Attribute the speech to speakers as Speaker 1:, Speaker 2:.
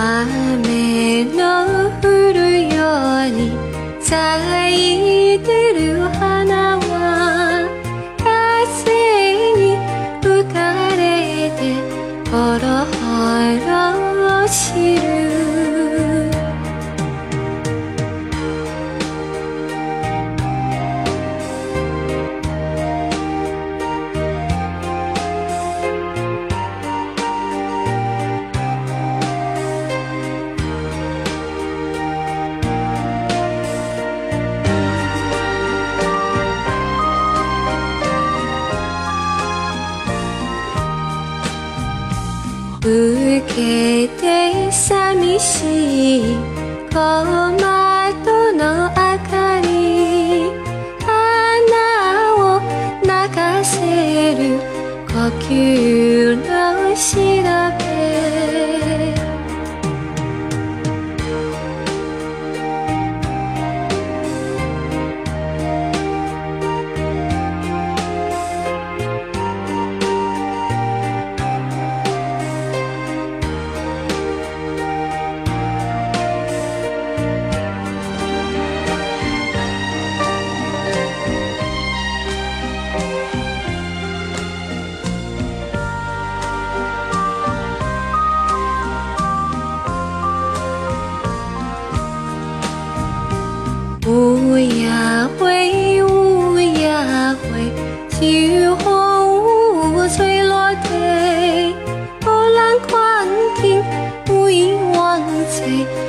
Speaker 1: 雨の降るように咲いてる花は風に吹かれてほろほろ散る。受けて寂しい小窓の明かり。花を泣かせる呼吸の調べ。呀喂，乌呀喂，秋风呜吹落地，波澜狂听，无音万催。